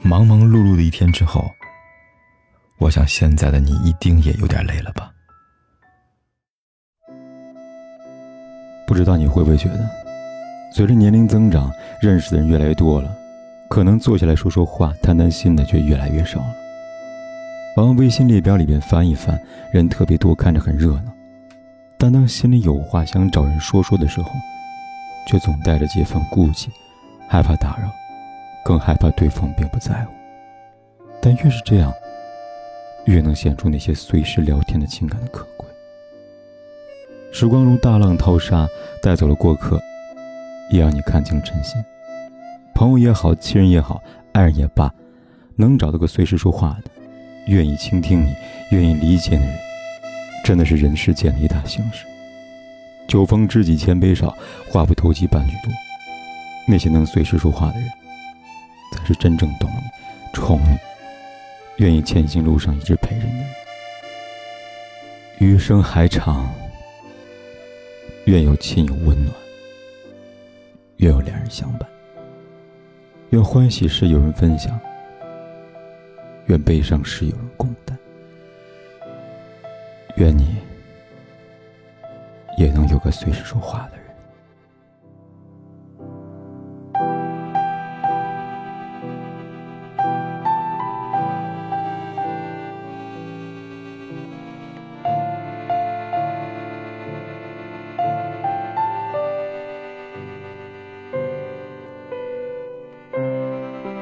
忙忙碌碌的一天之后，我想现在的你一定也有点累了吧？不知道你会不会觉得，随着年龄增长，认识的人越来越多了，可能坐下来说说话、谈谈心的却越来越少了。往微信列表里边翻一翻，人特别多，看着很热闹，但当心里有话想找人说说的时候，却总带着几分顾忌，害怕打扰。更害怕对方并不在乎，但越是这样，越能显出那些随时聊天的情感的可贵。时光如大浪淘沙，带走了过客，也让你看清真心。朋友也好，亲人也好，爱人也罢，能找到个随时说话的，愿意倾听你、愿意理解的人，真的是人世间的一大幸事。酒逢知己千杯少，话不投机半句多。那些能随时说话的人。是真正懂你、宠你、愿意前行路上一直陪着你。余生还长，愿有亲友温暖，愿有两人相伴，愿欢喜时有人分享，愿悲伤时有人共担，愿你也能有个随时说话的人。